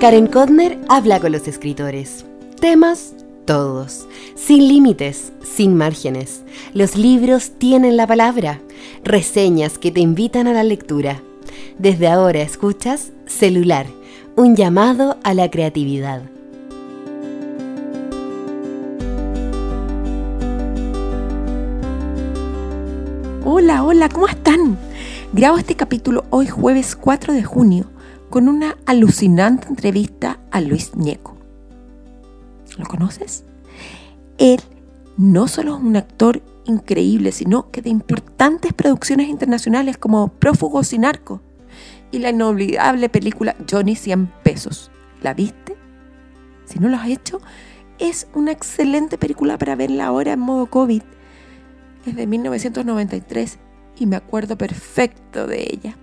Karen Kodner habla con los escritores. Temas todos, sin límites, sin márgenes. Los libros tienen la palabra, reseñas que te invitan a la lectura. Desde ahora escuchas Celular, un llamado a la creatividad. Hola, hola, ¿cómo están? Grabo este capítulo hoy jueves 4 de junio con una alucinante entrevista a Luis Ñeco. ¿Lo conoces? Él no solo es un actor increíble, sino que de importantes producciones internacionales como Prófugos y Narco y la inolvidable película Johnny 100 pesos. ¿La viste? Si no lo has hecho, es una excelente película para verla ahora en modo COVID es de 1993 y me acuerdo perfecto de ella.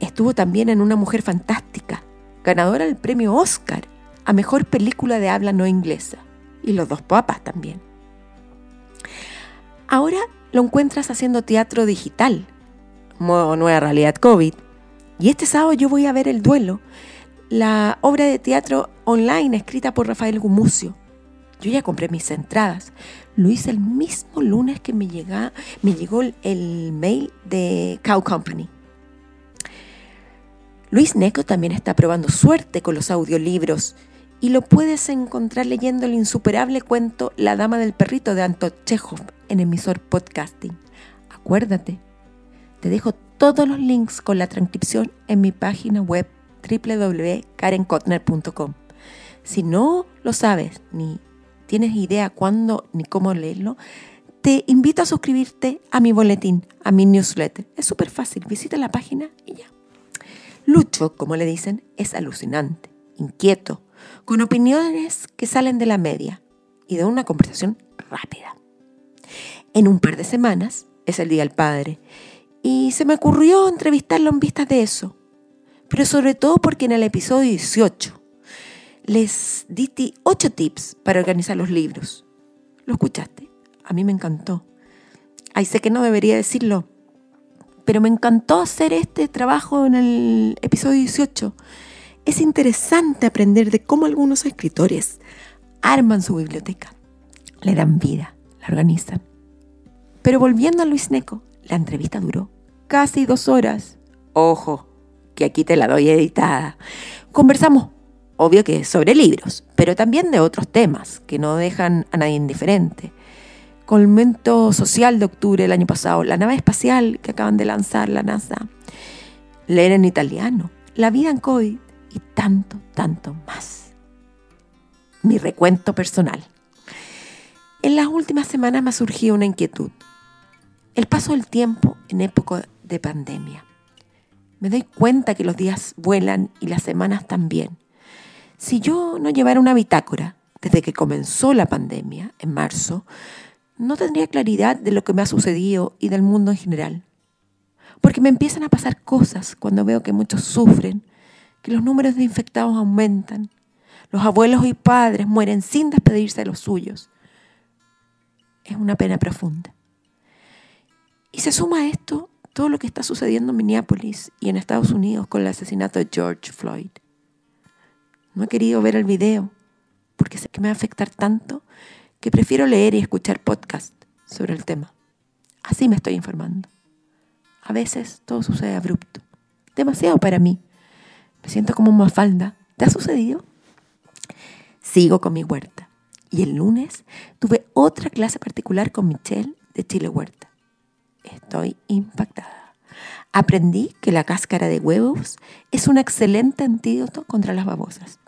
Estuvo también en Una Mujer Fantástica, ganadora del premio Oscar a Mejor Película de Habla No Inglesa, y Los Dos Papas también. Ahora lo encuentras haciendo teatro digital, modo nueva realidad COVID, y este sábado yo voy a ver El Duelo, la obra de teatro online escrita por Rafael Gumucio. Yo ya compré mis entradas, lo hice el mismo lunes que me, llega, me llegó el mail de Cow Company. Luis Neco también está probando suerte con los audiolibros y lo puedes encontrar leyendo el insuperable cuento La Dama del Perrito de Anton Chekhov en emisor podcasting. Acuérdate, te dejo todos los links con la transcripción en mi página web www.karenkotner.com. Si no lo sabes ni tienes idea cuándo ni cómo leerlo, te invito a suscribirte a mi boletín, a mi newsletter. Es súper fácil, visita la página y ya. Lucho, como le dicen, es alucinante, inquieto, con opiniones que salen de la media y de una conversación rápida. En un par de semanas es el Día del Padre y se me ocurrió entrevistarlo en vistas de eso, pero sobre todo porque en el episodio 18 les di ocho tips para organizar los libros. ¿Lo escuchaste? A mí me encantó. Ay, sé que no debería decirlo, pero me encantó hacer este trabajo en el episodio 18. Es interesante aprender de cómo algunos escritores arman su biblioteca, le dan vida, la organizan. Pero volviendo a Luis Neco, la entrevista duró casi dos horas. Ojo, que aquí te la doy editada. Conversamos obvio que sobre libros, pero también de otros temas que no dejan a nadie indiferente. Momento social de octubre del año pasado, la nave espacial que acaban de lanzar la NASA, leer en italiano, la vida en COVID y tanto, tanto más. Mi recuento personal. En las últimas semanas me ha surgido una inquietud. El paso del tiempo en época de pandemia. Me doy cuenta que los días vuelan y las semanas también si yo no llevara una bitácora desde que comenzó la pandemia, en marzo, no tendría claridad de lo que me ha sucedido y del mundo en general. Porque me empiezan a pasar cosas cuando veo que muchos sufren, que los números de infectados aumentan, los abuelos y padres mueren sin despedirse de los suyos. Es una pena profunda. Y se suma a esto todo lo que está sucediendo en Minneapolis y en Estados Unidos con el asesinato de George Floyd. No he querido ver el video porque sé que me va a afectar tanto que prefiero leer y escuchar podcast sobre el tema. Así me estoy informando. A veces todo sucede abrupto, demasiado para mí. Me siento como una falda. ¿Te ha sucedido? Sigo con mi huerta. Y el lunes tuve otra clase particular con Michelle de Chile Huerta. Estoy impactada. Aprendí que la cáscara de huevos es un excelente antídoto contra las babosas.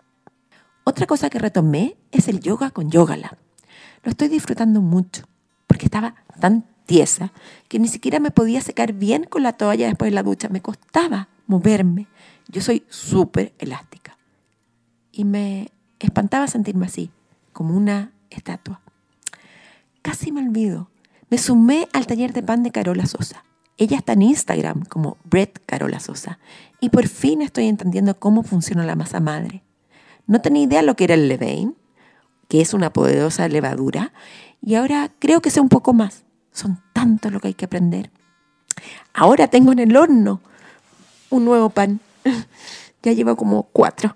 Otra cosa que retomé es el yoga con Yogala. Lo estoy disfrutando mucho porque estaba tan tiesa que ni siquiera me podía secar bien con la toalla después de la ducha. Me costaba moverme. Yo soy súper elástica. Y me espantaba sentirme así, como una estatua. Casi me olvido. Me sumé al taller de pan de Carola Sosa. Ella está en Instagram como Bread Carola Sosa. Y por fin estoy entendiendo cómo funciona la masa madre. No tenía idea lo que era el levain, que es una poderosa levadura, y ahora creo que sé un poco más. Son tanto lo que hay que aprender. Ahora tengo en el horno un nuevo pan. Ya llevo como cuatro.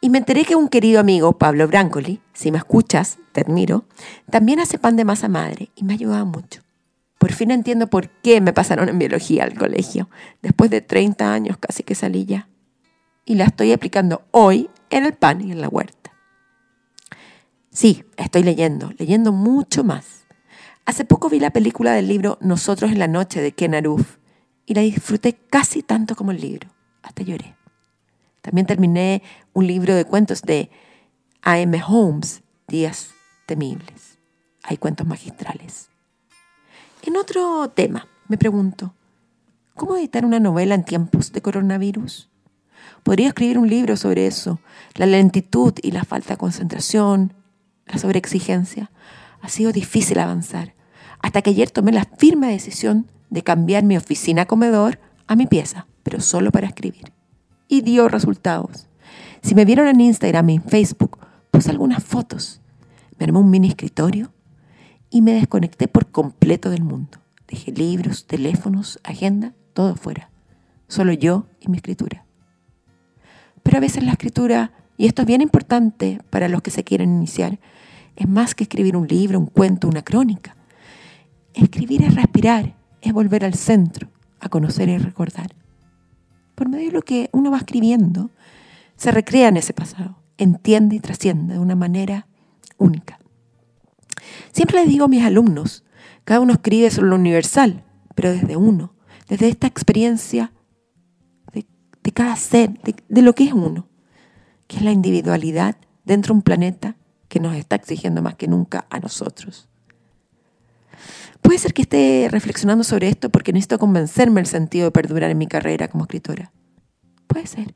Y me enteré que un querido amigo, Pablo Brancoli, si me escuchas, te admiro, también hace pan de masa madre y me ha ayudado mucho. Por fin entiendo por qué me pasaron en biología al colegio, después de 30 años casi que salí ya. Y la estoy aplicando hoy en el pan y en la huerta. Sí, estoy leyendo, leyendo mucho más. Hace poco vi la película del libro Nosotros en la noche de Ken Aruf y la disfruté casi tanto como el libro. Hasta lloré. También terminé un libro de cuentos de A.M. Holmes, Días Temibles. Hay cuentos magistrales. En otro tema, me pregunto, ¿cómo editar una novela en tiempos de coronavirus? Podría escribir un libro sobre eso, la lentitud y la falta de concentración, la sobreexigencia. Ha sido difícil avanzar, hasta que ayer tomé la firme decisión de cambiar mi oficina comedor a mi pieza, pero solo para escribir y dio resultados. Si me vieron en Instagram y en Facebook, puse algunas fotos. Me armé un mini escritorio y me desconecté por completo del mundo. Dejé libros, teléfonos, agenda, todo fuera. Solo yo y mi escritura. Pero a veces la escritura, y esto es bien importante para los que se quieren iniciar, es más que escribir un libro, un cuento, una crónica. Escribir es respirar, es volver al centro, a conocer y recordar por medio de lo que uno va escribiendo, se recrea en ese pasado, entiende y trasciende de una manera única. Siempre les digo a mis alumnos, cada uno escribe sobre lo universal, pero desde uno, desde esta experiencia de, cada ser, de, de lo que es uno, que es la individualidad dentro de un planeta que nos está exigiendo más que nunca a nosotros. Puede ser que esté reflexionando sobre esto porque necesito convencerme el sentido de perdurar en mi carrera como escritora. Puede ser.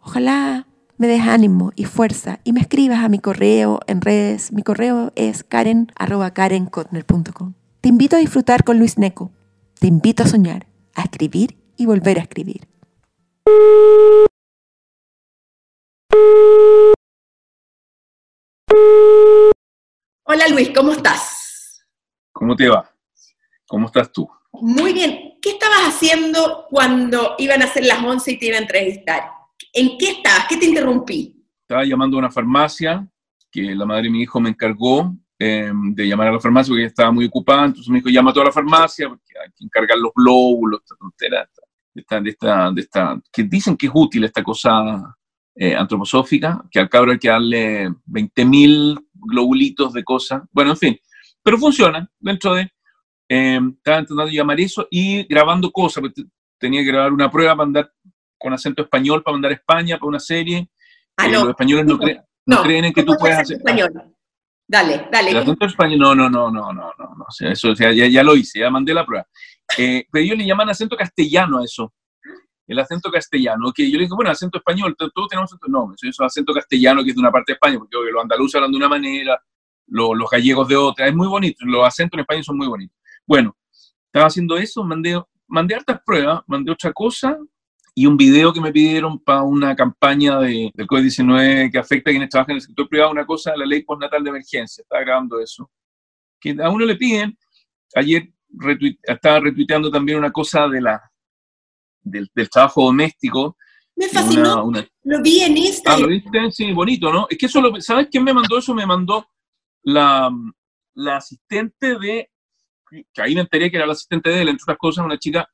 Ojalá me des ánimo y fuerza y me escribas a mi correo en redes. Mi correo es karen.karenkotner.com. Te invito a disfrutar con Luis Neco. Te invito a soñar, a escribir y volver a escribir. Hola Luis, ¿cómo estás? ¿Cómo te va? ¿Cómo estás tú? Muy bien. ¿Qué estabas haciendo cuando iban a ser las 11 y te iba a entrevistar? ¿En qué estabas? ¿Qué te interrumpí? Estaba llamando a una farmacia que la madre de mi hijo me encargó em, de llamar a la farmacia porque ella estaba muy ocupada. Entonces me dijo, llama a toda la farmacia porque hay que encargar los glóbulos, esta tontera, de esta, de esta, que dicen que es útil esta cosa eh, antroposófica, que al cabro hay que darle 20.000 globulitos de cosas. Bueno, en fin, pero funciona dentro de... Eh, estaba intentando llamar eso y grabando cosas. Tenía que grabar una prueba para mandar con acento español para mandar a España para una serie. Ah, no. Los españoles no, no, creen en que tú puedas hacer. Español. Dale, dale. El acento español, no, no, no, no, no, no, no. O sea, eso, ya, ya, lo hice, ya mandé la prueba. Eh, pero ellos le llaman acento castellano a eso. El acento castellano, que yo le digo, bueno, acento español, todos tenemos acento, no, eso es acento castellano que es de una parte de España, porque los andaluces hablan de una manera, los gallegos de otra. Es muy bonito, los acentos en España son muy bonitos. Bueno, estaba haciendo eso, mandé, mandé hartas pruebas, mandé otra cosa y un video que me pidieron para una campaña de, del COVID-19 que afecta a quienes trabajan en el sector privado, una cosa, la ley postnatal de emergencia. Estaba grabando eso. A uno le piden, ayer estaba retuiteando también una cosa de la, del, trabajo doméstico. Me fascinó. Lo vi en Instagram. Ah, ¿lo viste? Sí, bonito, ¿no? Es que eso, lo, ¿sabes quién me mandó eso? Me mandó la, la asistente de, que ahí me enteré que era la asistente de él, entre otras cosas, una chica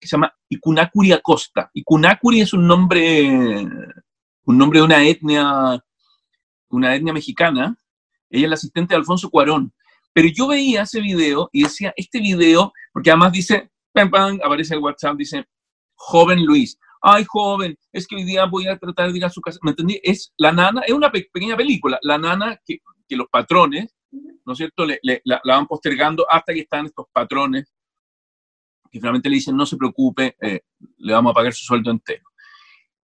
que se llama Ikunakuri Acosta. Ikunakuri es un nombre, un nombre de una etnia, una etnia mexicana. Ella es la asistente de Alfonso Cuarón. Pero yo veía ese video y decía, este video, porque además dice, pam, pam, aparece el WhatsApp, dice, joven Luis. Ay, joven, es que hoy día voy a tratar de ir a su casa. ¿Me entendí? Es la nana, es una pequeña película. La nana que que los patrones, ¿no es cierto?, la, van postergando hasta que están estos patrones que finalmente le dicen, no se preocupe, eh, le vamos a pagar su sueldo entero.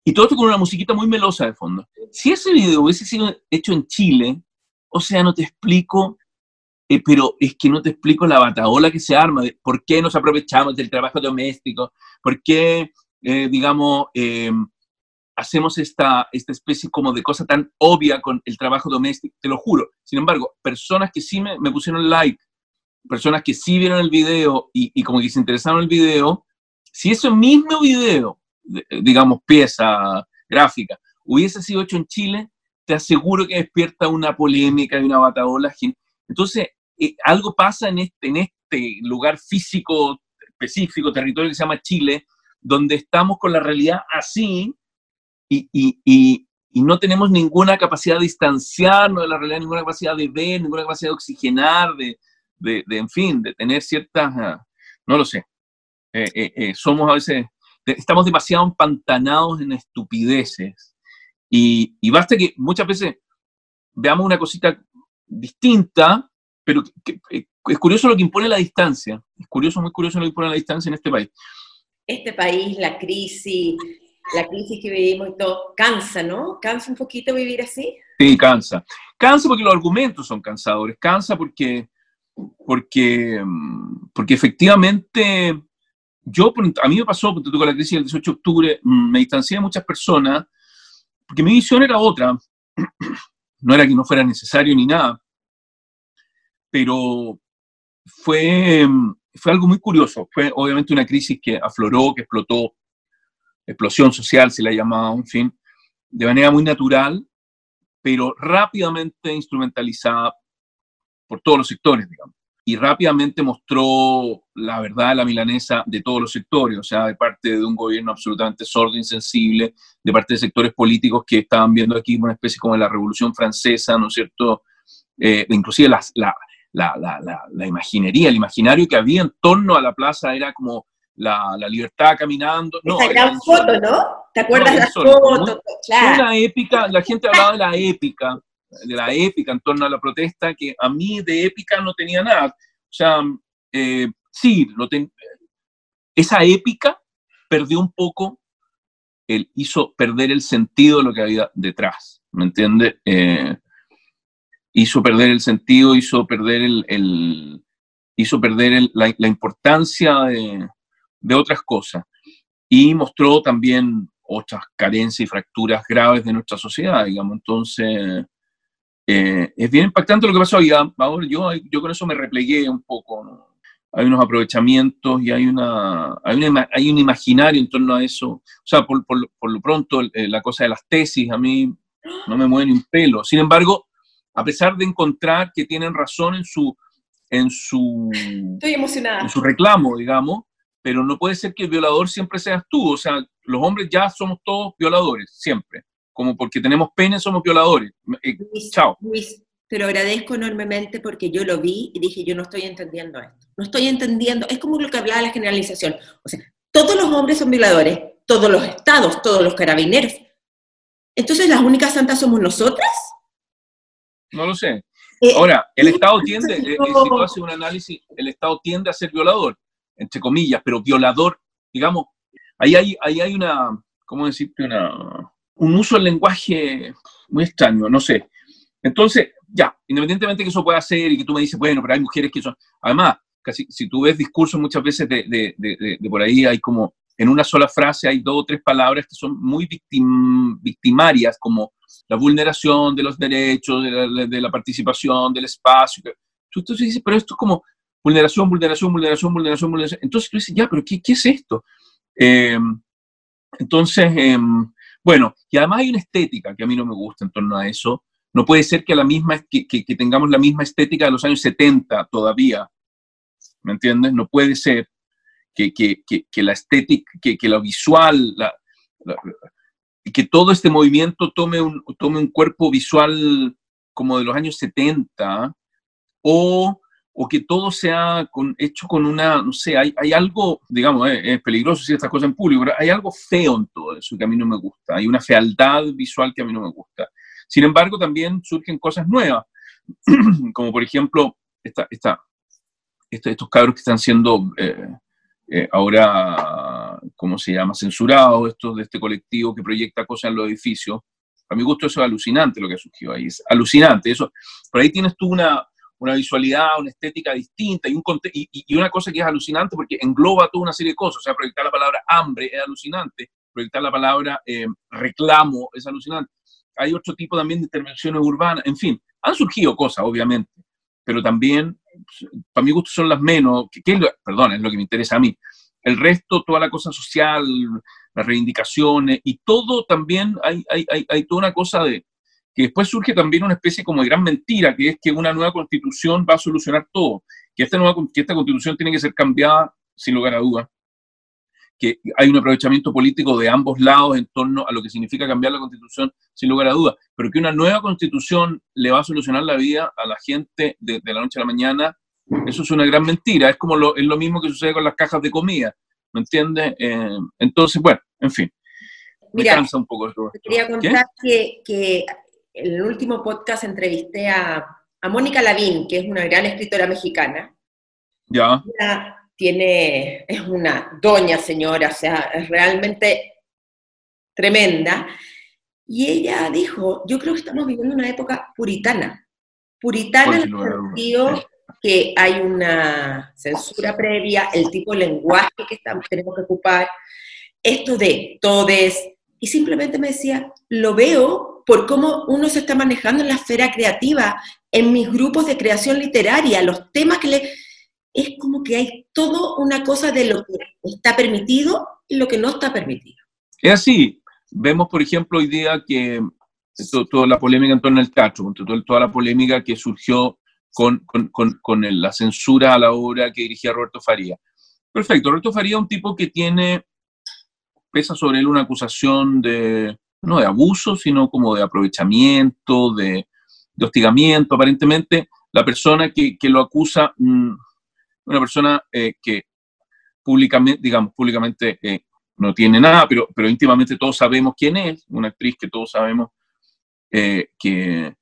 Y todo esto con una musiquita muy melosa de fondo. Si ese video hubiese sido hecho en Chile, o sea, no te explico, eh, pero es que no te explico la bataola que se arma, de por qué nos aprovechamos del trabajo doméstico, por qué, eh, digamos, hacemos esta, esta especie como de cosa tan obvia con el trabajo doméstico, te lo juro. Sin embargo, personas que sí me, me pusieron like, personas que sí vieron el video y, y, como que se interesaron en el video, si ese mismo video digamos, pieza gráfica, hubiese sido hecho en Chile, te aseguro que despierta una polémica y una bataola. Entonces, eh, algo pasa en este, en este lugar físico específico, territorio que se llama Chile, donde estamos con la realidad así y, no tenemos ninguna capacidad de distanciarnos de la realidad, ninguna capacidad de ver, ninguna capacidad de oxigenar, de, en fin, de tener ciertas, ah, no lo sé, eh, eh, somos a veces, estamos demasiado empantanados en estupideces. Y, y, basta que muchas veces veamos una cosita distinta, pero es curioso lo que impone la distancia, es curioso, muy curioso lo que impone la distancia en este país. Este país, la crisis, la crisis que vivimos y todo, cansa, ¿no? ¿Cansa un poquito vivir así? Sí, cansa. Cansa porque los argumentos son cansadores, cansa porque, porque, porque efectivamente yo, a mí me pasó, porque con la crisis del 18 de octubre, me distancié de muchas personas, porque mi visión era otra, no era que no fuera necesario ni nada, pero fue, mm, fue algo muy curioso, fue obviamente una crisis que afloró, que explotó. Explosión social, se la ha llamado, en fin, de manera muy natural, pero rápidamente instrumentalizada por todos los sectores, digamos. Y rápidamente mostró la verdad de la milanesa de todos los sectores, o sea, de parte de un gobierno absolutamente sordo, insensible, de parte de sectores políticos que estaban viendo aquí una especie como de la Revolución Francesa, ¿no es cierto? Eh, inclusive la, la, la, la, imaginería, el imaginario que había en torno a la plaza era como la, la libertad caminando. No, Esa gran foto, ¿no? ¿Te acuerdas de la foto? Claro. Una épica, la gente hablaba de la épica, de la épica en torno a la protesta, que a mí de épica no tenía nada. O sea, eh, sí, lo esa épica perdió un poco, el, hizo perder el sentido de lo que había detrás, ¿me entiende? Eh, hizo perder el sentido, hizo perder el, hizo perder la, la, importancia de, de otras cosas. Y mostró también otras carencias y fracturas graves de nuestra sociedad, digamos. Entonces, eh, es bien impactante lo que pasó. Y ahora yo, yo con eso me replegué un poco. Hay unos aprovechamientos y hay, una, hay, hay, un imaginario en torno a eso. O sea, por, por, por lo pronto, eh, la cosa de las tesis a mí no me mueve ni un pelo. Sin embargo, a pesar de encontrar que tienen razón en su, en su, Estoy emocionada. En su reclamo, digamos, pero no puede ser que el violador siempre seas tú. O sea, los hombres ya somos todos violadores, siempre. Como porque tenemos pene somos violadores. Eh, chao. Luis, te lo agradezco enormemente porque yo lo vi y dije, yo no estoy entendiendo esto. No estoy entendiendo. Es como lo que hablaba la generalización. O sea, todos los hombres son violadores, todos los estados, todos los carabineros. Entonces, ¿las únicas santas somos nosotras? No lo sé. Eh, Ahora, el Estado tiende, eh, si tú haces un análisis, el Estado tiende a ser violador entre comillas, pero violador, digamos, ahí hay, ahí hay una, ¿cómo decirte? Una, un uso del lenguaje muy extraño, no sé. Entonces, ya, independientemente que eso pueda ser y que tú me dices, bueno, pero hay mujeres que son, además, casi, si tú ves discursos muchas veces de, de, de, por ahí, hay como, en una sola frase hay dos o tres palabras que son muy victim, victimarias, como la vulneración de los derechos, de la, participación, del espacio. Tú, tú dices, pero esto es como, vulneración, vulneración, vulneración, vulneración. Entonces tú dices, ya, pero ¿qué, qué es esto? Eh, entonces, eh, bueno, y además hay una estética que a mí no me gusta en torno a eso. No puede ser que, la misma, que, que, tengamos la misma estética de los años 70 todavía. ¿Me entiendes? No puede ser que, la estética, que, lo visual, que todo este movimiento tome un, tome un cuerpo visual como de los años 70 o o que todo sea con, hecho con una, no sé, hay, algo, digamos, eh, es peligroso decir estas cosas en público, pero hay algo feo en todo eso que a mí no me gusta, hay una fealdad visual que a mí no me gusta. Sin embargo, también surgen cosas nuevas, como por ejemplo esta, esta, estos cabros que están siendo eh, eh, ahora, ¿cómo se llama?, censurados, estos de este colectivo que proyecta cosas en los edificios. A mi gusto eso es alucinante lo que ha surgido ahí, es alucinante. Eso, por ahí tienes tú una, una visualidad, una estética distinta y, un, y, una cosa que es alucinante porque engloba toda una serie de cosas. O sea, proyectar la palabra hambre es alucinante, proyectar la palabra eh, reclamo es alucinante. Hay otro tipo también de intervenciones urbanas, en fin, han surgido cosas, obviamente, pero también, para mi gusto, son las menos, que, perdón, es lo que me interesa a mí, el resto, toda la cosa social, las reivindicaciones y todo también, hay, hay, hay toda una cosa de, que después surge también una especie como de gran mentira, que es que una nueva constitución va a solucionar todo, que esta, nueva, que esta constitución tiene que ser cambiada sin lugar a dudas, que hay un aprovechamiento político de ambos lados en torno a lo que significa cambiar la constitución sin lugar a dudas, pero que una nueva constitución le va a solucionar la vida a la gente de, la noche a la mañana, eso es una gran mentira, es como lo, es lo mismo que sucede con las cajas de comida, ¿me entiendes? Eh, entonces, bueno, en fin. Me cansa un poco esto. Quería contar que, que en el último podcast entrevisté a, Mónica Lavín, que es una gran escritora mexicana. Ya. tiene, es una doña señora, o sea, es realmente tremenda. Y ella dijo, yo creo que estamos viviendo una época puritana. Puritana en el sentido que hay una censura previa, el tipo de lenguaje que estamos, tenemos que ocupar, esto de todes, y simplemente me decía, lo veo por cómo uno se está manejando en la esfera creativa, en mis grupos de creación literaria, los temas que le... Es como que hay todo una cosa de lo que está permitido y lo que no está permitido. Es así. Vemos, por ejemplo, hoy día que toda la polémica en torno al teatro, toda la polémica que surgió con, con, con, con, la censura a la obra que dirigía Roberto Faría. Perfecto, Roberto Faría es un tipo que tiene, pesa sobre él una acusación de, no de abuso, sino como de aprovechamiento, de, hostigamiento. Aparentemente, la persona que, lo acusa, mm, una persona eh, que públicamente, digamos, públicamente eh, no tiene nada, pero, pero íntimamente todos sabemos quién es, una actriz que todos sabemos eh, que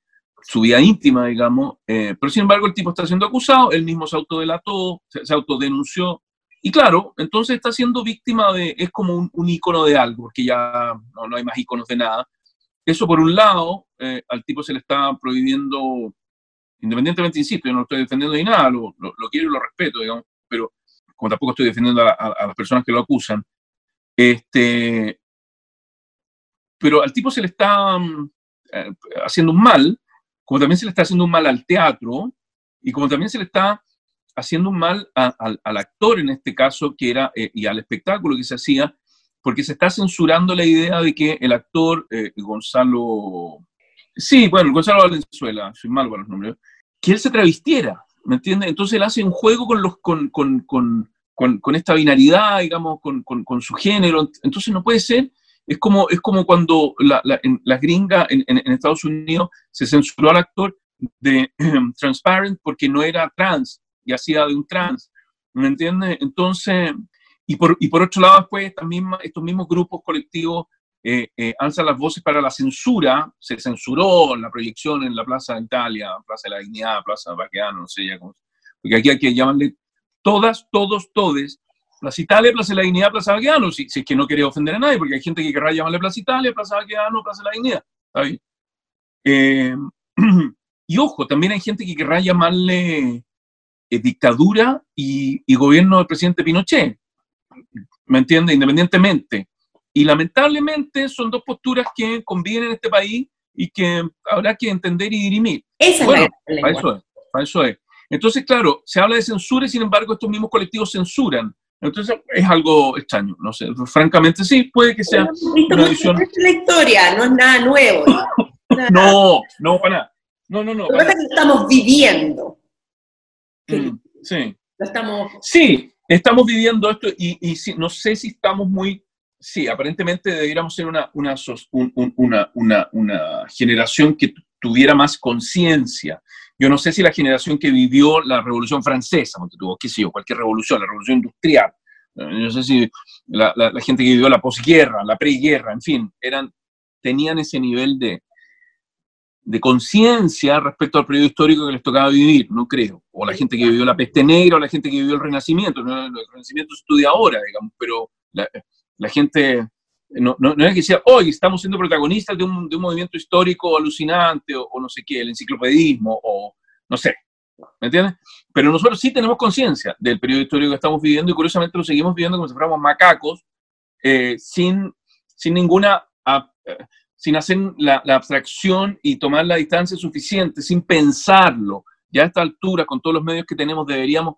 su vida íntima, digamos, pero sin embargo el tipo está siendo acusado, él mismo se autodelató, se, se autodenunció, y claro, entonces está siendo víctima de, es como un, un icono de algo, porque ya no, no, hay más iconos de nada. Eso por un lado, eh, al tipo se le está prohibiendo, independientemente, insisto, yo no lo estoy defendiendo ni nada, lo, lo, quiero y lo respeto, digamos, pero como tampoco estoy defendiendo a, las personas que lo acusan, este, pero al tipo se le está mm, eh, haciendo un mal, como también se le está haciendo un mal al teatro, y como también se le está haciendo un mal al actor en este caso que era, eh, y al espectáculo que se hacía, porque se está censurando la idea de que el actor eh, Gonzalo, sí, bueno, Gonzalo Valenzuela, soy mal para los nombres, que él se travestiera, ¿me entiendes? Entonces él hace un juego con, los, con, con, con, con esta binaridad, digamos, con, su género, entonces no puede ser, es como, es como cuando la, la, en, las gringas en, en, Estados Unidos se censuró al actor de Transparent porque no era trans, y hacía de un trans, ¿me entiendes? Entonces, y por, y por otro lado, después también estos mismos grupos colectivos eh, eh, alzan las voces para la censura, se censuró la proyección en la Plaza de Italia, Plaza de la Dignidad, Plaza de Baqueano, no sé ya cómo, porque aquí hay que llamarle todas, todos, todes, Plaza Italia, Plaza de la Dignidad, Plaza Baqueano, si, si es que no quería ofender a nadie, porque hay gente que querrá llamarle Plaza Italia, Plaza Baqueano, Plaza de la Dignidad, ¿está bien? Eh, y ojo, también hay gente que querrá llamarle dictadura y, gobierno del presidente Pinochet, ¿me entiende? Independientemente. Y lamentablemente son dos posturas que convienen en este país y que habrá que entender y dirimir. Esa bueno, es para eso es, para eso es. Entonces, claro, se habla de censura y sin embargo estos mismos colectivos censuran. Entonces es algo extraño, no sé, francamente sí, puede que sea una edición... Es la historia, no es nada nuevo. no, no, para nada. No, no, no. Lo que que estamos viviendo. Mm, sí. Estamos... Sí, estamos viviendo esto y, y no sé si estamos muy... Sí, aparentemente deberíamos ser una, una, una, una, una generación que tuviera más conciencia. Yo no sé si la generación que vivió la Revolución Francesa, tuvo, qué sé yo, cualquier revolución, la Revolución Industrial, yo no sé si la, la, la gente que vivió la posguerra, la preguerra, en fin, eran, tenían ese nivel de, de conciencia respecto al periodo histórico que les tocaba vivir, no creo. O la gente que vivió la peste negra, o la gente que vivió el Renacimiento. El Renacimiento se estudia ahora, digamos, pero la, gente no, no, no, es que decía, hoy estamos siendo protagonistas de un, de un movimiento histórico alucinante, o, no sé qué, el enciclopedismo, o no sé, ¿me entiendes? Pero nosotros sí tenemos conciencia del periodo histórico que estamos viviendo y curiosamente lo seguimos viviendo como si fuéramos macacos, eh, sin, sin ninguna... Eh, sin hacer la, abstracción y tomar la distancia suficiente, sin pensarlo. Ya a esta altura, con todos los medios que tenemos, deberíamos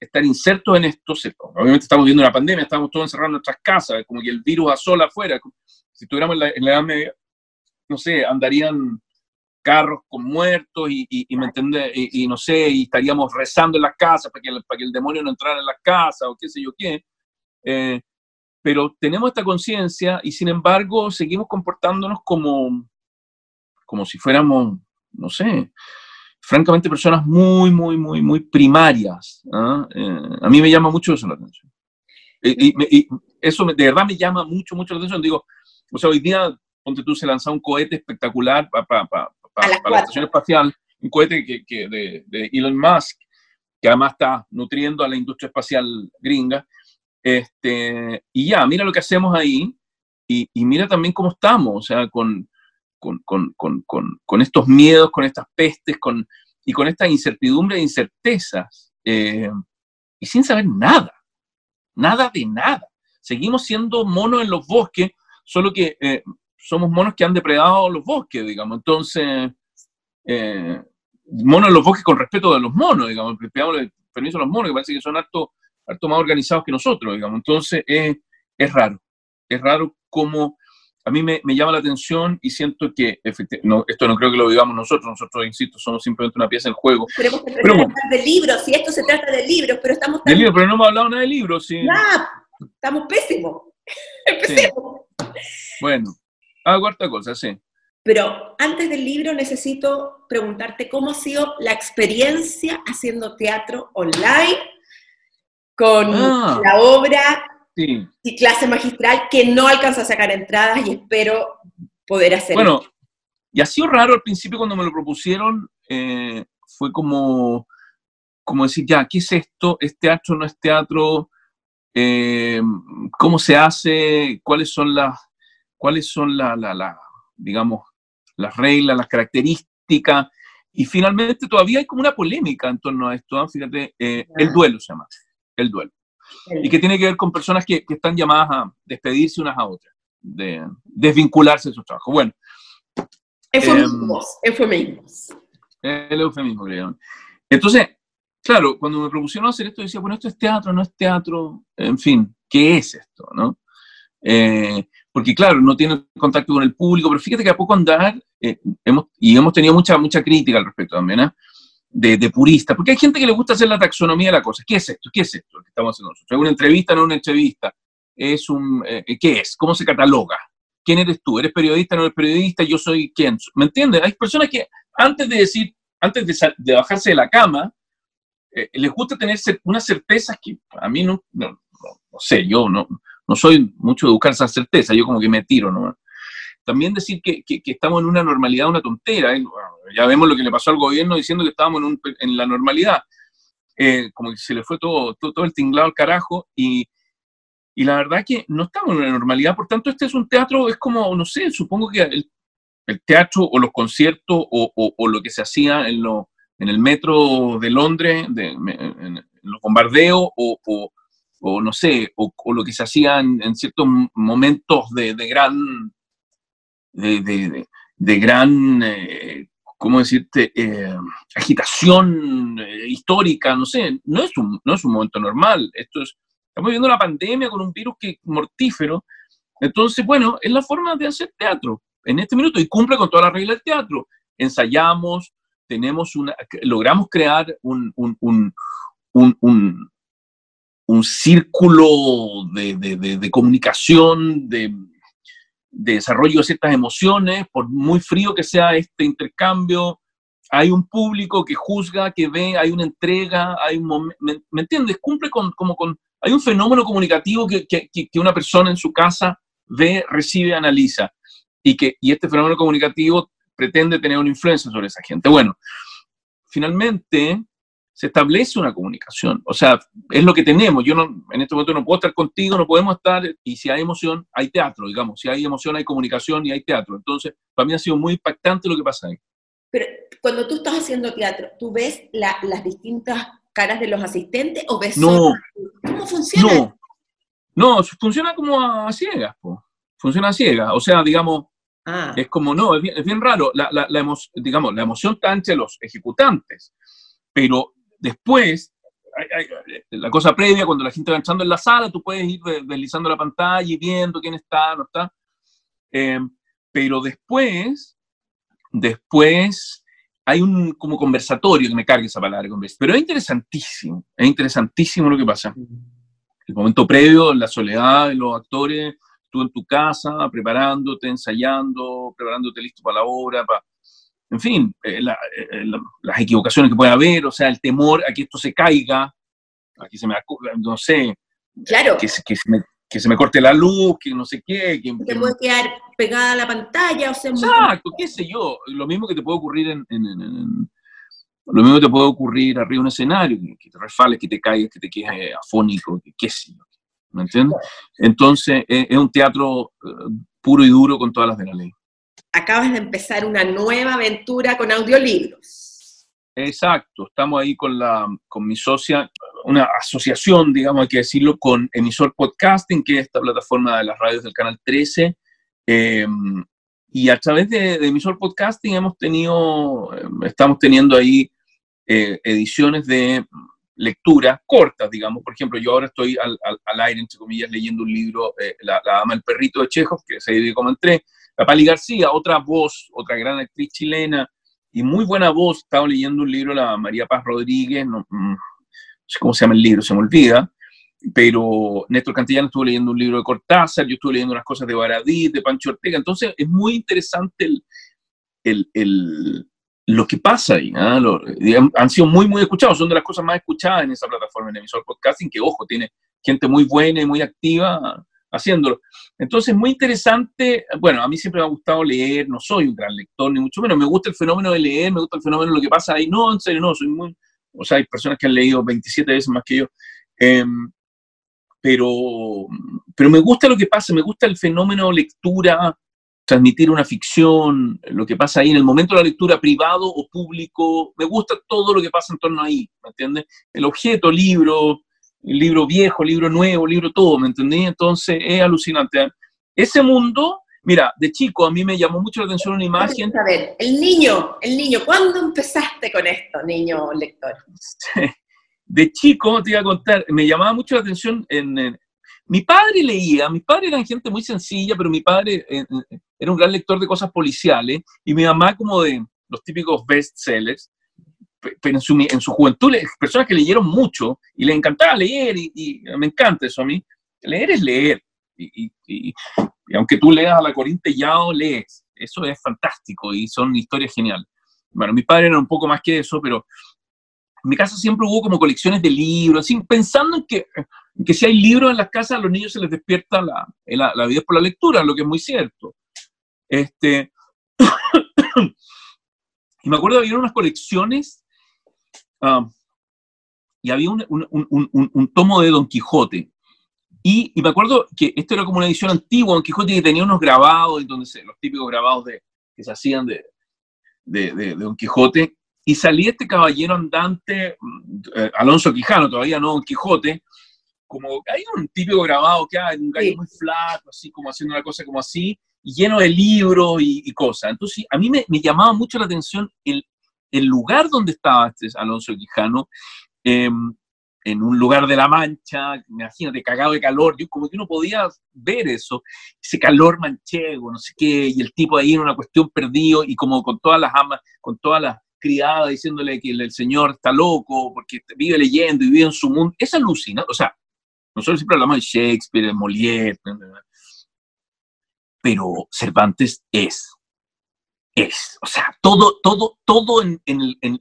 estar insertos en esto, obviamente estamos viendo una pandemia, estamos todos encerrados en nuestras casas, como que el virus asola afuera. Si estuviéramos en la, en la Edad Media, no sé, andarían carros con muertos y, y, me entiende, y, no sé, y estaríamos rezando en las casas para que, para que el demonio no entrara en las casas o qué sé yo qué. Eh, pero tenemos esta conciencia y sin embargo seguimos comportándonos como, como si fuéramos, no sé, francamente personas muy, muy, muy, muy primarias. ¿ah? Eh, a mí me llama mucho eso la atención. Y, eso de verdad me llama mucho, mucho la atención. Digo, o sea, hoy día, ponte tú, se lanza un cohete espectacular para la estación espacial, un cohete que, de, de, Elon Musk, que además está nutriendo a la industria espacial gringa. Este, y ya, mira lo que hacemos ahí y, mira también cómo estamos, o sea, con, con, con, con, estos miedos, con estas pestes, con, y con esta incertidumbre e incertezas, eh, y sin saber nada, nada de nada. Seguimos siendo monos en los bosques, solo que eh, somos monos que han depredado los bosques, digamos. Entonces, eh, monos en los bosques con respeto de los monos, digamos, el permiso a los monos, que parece que son harto, harto más organizados que nosotros, digamos. Entonces, es raro, es raro cómo a mí me, llama la atención y siento que no, esto no creo que lo vivamos nosotros, nosotros, insisto, somos simplemente una pieza del juego. Pero, pero de libros, si esto se trata de libros, pero estamos... De libros, pero no hemos hablado nada de libros, sí. estamos pésimos. Empecemos. Bueno, hago cuarta cosa, sí. Pero antes del libro necesito preguntarte cómo ha sido la experiencia haciendo teatro online con ah. la obra y clase magistral que no alcanza a sacar entradas y espero poder hacer. Bueno, y ha sido raro al principio cuando me lo propusieron, eh, fue como, como decir, ya, ¿qué es esto? ¿Es teatro? ¿No es teatro? Eh, ¿Cómo se hace? ¿Cuáles son las, cuáles son la, la, digamos, las reglas, las características? Y finalmente todavía hay como una polémica en torno a esto, fíjate, eh, el duelo se llama, el duelo y que tiene que ver con personas que, que, están llamadas a despedirse unas a otras, de desvincularse de sus trabajos. Bueno. Eufemismos, eh, eufemismos. El eufemismo, creo. Entonces, claro, cuando me propusieron hacer esto, decía, bueno, esto es teatro, no es teatro, en fin, ¿qué es esto? ¿no? Eh, porque claro, no tiene contacto con el público, pero fíjate que a poco andar, eh, hemos, y hemos tenido mucha, mucha crítica al respecto también, ¿eh? De, purista, porque hay gente que le gusta hacer la taxonomía de la cosa. ¿Qué es esto? ¿Qué es esto que estamos haciendo? ¿Es una entrevista no una entrevista? ¿Es un, eh, ¿Qué es? ¿Cómo se cataloga? ¿Quién eres tú? ¿Eres periodista no eres periodista? ¿Yo soy quién? ¿Me entiendes? Hay personas que antes de decir, antes de, bajarse de la cama, eh, les gusta tener unas certezas que a mí no, no, sé, yo no, no soy mucho de buscar esas certezas, yo como que me tiro, ¿no? También decir que, que, estamos en una normalidad, una tontera. ¿eh? Ya vemos lo que le pasó al gobierno diciendo que estábamos en, en la normalidad. Eh, como que se le fue todo, todo, el tinglado al carajo y, y, la verdad que no estamos en la normalidad. Por tanto, este es un teatro, es como, no sé, supongo que el, teatro o los conciertos o, o, lo que se hacía en, lo, en el metro de Londres, en, los bombardeos o, o, no sé, o, lo que se hacía en, ciertos momentos de, de gran de, gran, eh, ¿cómo decirte?, eh, agitación eh, histórica, no sé, no es, un, no es un momento normal. Esto es, estamos viviendo una pandemia con un virus que mortífero. Entonces, bueno, es la forma de hacer teatro en este minuto y cumple con todas las reglas del teatro. Ensayamos, tenemos una, logramos crear un, un, un, un, un círculo de, de, de comunicación, de, de desarrollo de ciertas emociones, por muy frío que sea este intercambio, hay un público que juzga, que ve, hay una entrega, hay un ¿me, entiendes? Cumple con, como con, hay un fenómeno comunicativo que, que, que, una persona en su casa ve, recibe, analiza, y que y este fenómeno comunicativo pretende tener una influencia sobre esa gente. Bueno, finalmente, se establece una comunicación. O sea, es lo que tenemos. Yo no, en este momento no puedo estar contigo, no podemos estar, y si hay emoción, hay teatro, digamos. Si hay emoción, hay comunicación y hay teatro. Entonces, para mí ha sido muy impactante lo que pasa ahí. Pero cuando tú estás haciendo teatro, ¿tú ves las distintas caras de los asistentes o ves no, cómo funciona? No, no, funciona como a, ciegas, funciona a ciegas. O sea, digamos, ah. es como, no, es bien, raro. La, la, digamos, la emoción está entre los ejecutantes, pero después la cosa previa, cuando la gente va entrando en la sala, tú puedes ir deslizando la pantalla y viendo quién está, no está. Eh, pero después, después hay un como conversatorio, que me cargue esa palabra, pero es interesantísimo, es interesantísimo lo que pasa. El momento previo, la soledad de los actores, tú en tu casa, preparándote, ensayando, preparándote listo para la obra, para, en fin, eh, eh, las equivocaciones que puede haber, o sea, el temor a que esto se caiga, a que se me, no sé, claro. que, que, se me, que se me corte la luz, que no sé qué. Que, te puede quedar pegada a la pantalla, o sea... Exacto, qué sé yo, lo mismo que te puede ocurrir en, lo mismo que te puede ocurrir arriba de un escenario, que, te refales, que te caigas, que te quedes afónico, que qué sé yo, ¿me entiendes? Entonces, es, un teatro eh, puro y duro con todas las de la ley acabas de empezar una nueva aventura con audiolibros. Exacto, estamos ahí con, la, con mi socia, una asociación, digamos, hay que decirlo, con Emisor Podcasting, que es esta plataforma de las radios del Canal 13. Em, y a través de, Emisor Podcasting hemos tenido, em, estamos teniendo ahí eh, ediciones de lectura cortas, digamos. Por ejemplo, yo ahora estoy al, aire, entre comillas, leyendo un libro, eh, la, la, Dama el Perrito de Chekhov, que se divide como en tres. La Pali García, otra voz, otra gran actriz chilena y muy buena voz. Estaba leyendo un libro, la María Paz Rodríguez, no, mm, sé cómo se llama el libro, se me olvida, pero Néstor Cantillano estuvo leyendo un libro de Cortázar, yo estuve leyendo unas cosas de Baradí, de Pancho Ortega. Entonces es muy interesante el, el, lo que pasa ahí. ¿ah? han sido muy, muy escuchados, son de las cosas más escuchadas en esa plataforma, en emisor podcasting, que ojo, tiene gente muy buena y muy activa haciéndolo. Entonces, muy interesante, bueno, a mí siempre me ha gustado leer, no soy un gran lector, ni mucho menos, me gusta el fenómeno de leer, me gusta el fenómeno de lo que pasa ahí, no, en serio, no, soy muy, o sea, hay personas que han leído 27 veces más que yo, em, pero, pero me gusta lo que pasa, me gusta el fenómeno lectura, transmitir una ficción, lo que pasa ahí en el momento de la lectura privado o público, me gusta todo lo que pasa en torno ahí, ¿me entiendes? El objeto, libro, libro viejo, libro nuevo, libro todo, ¿me entendí? Entonces es alucinante. Ese mundo, mira, de chico a mí me llamó mucho la atención una imagen. A ver, el niño, el niño, ¿cuándo empezaste con esto, niño lector? De chico, te iba a contar, me llamaba mucho la atención en, mi padre leía, mis padres eran gente muy sencilla, pero mi padre era un gran lector de cosas policiales y mi mamá como de los típicos bestsellers pero en su, en su juventud, personas que leyeron mucho y les encantaba leer, y, me encanta eso a mí. Leer es leer. Y, aunque tú leas a la Corintellado, lees. Eso es fantástico y son historias geniales. Bueno, mi padre era un poco más que eso, pero en mi casa siempre hubo como colecciones de libros, así, pensando en que, que si hay libros en las casas, a los niños se les despierta la, la, vida por la lectura, lo que es muy cierto. Este, y me acuerdo había unas colecciones Ah, y había un, un, un, tomo de Don Quijote. Y, y, me acuerdo que esto era como una edición antigua, Don Quijote, que tenía unos grabados, entonces los típicos grabados de, que se hacían de, de, de, Don Quijote. Y salía este caballero andante, mm, eh, Alonso Quijano, todavía no Don Quijote, como hay un típico grabado que hay un gallo muy flaco, así como haciendo una cosa como así, lleno de libros y, y cosas. Entonces, a mí me, me, llamaba mucho la atención el, el lugar donde estaba este Alonso Quijano, em, en un lugar de la mancha, imagínate, cagado de calor, yo como que uno podía ver eso, ese calor manchego, no sé qué, y el tipo ahí en una cuestión perdido, y como con todas las amas, con todas las criadas diciéndole que el, señor está loco, porque vive leyendo y vive en su mundo, es alucinante, o sea, nosotros siempre hablamos de Shakespeare, de Molière, pero Cervantes es es. O sea, todo, todo, todo en,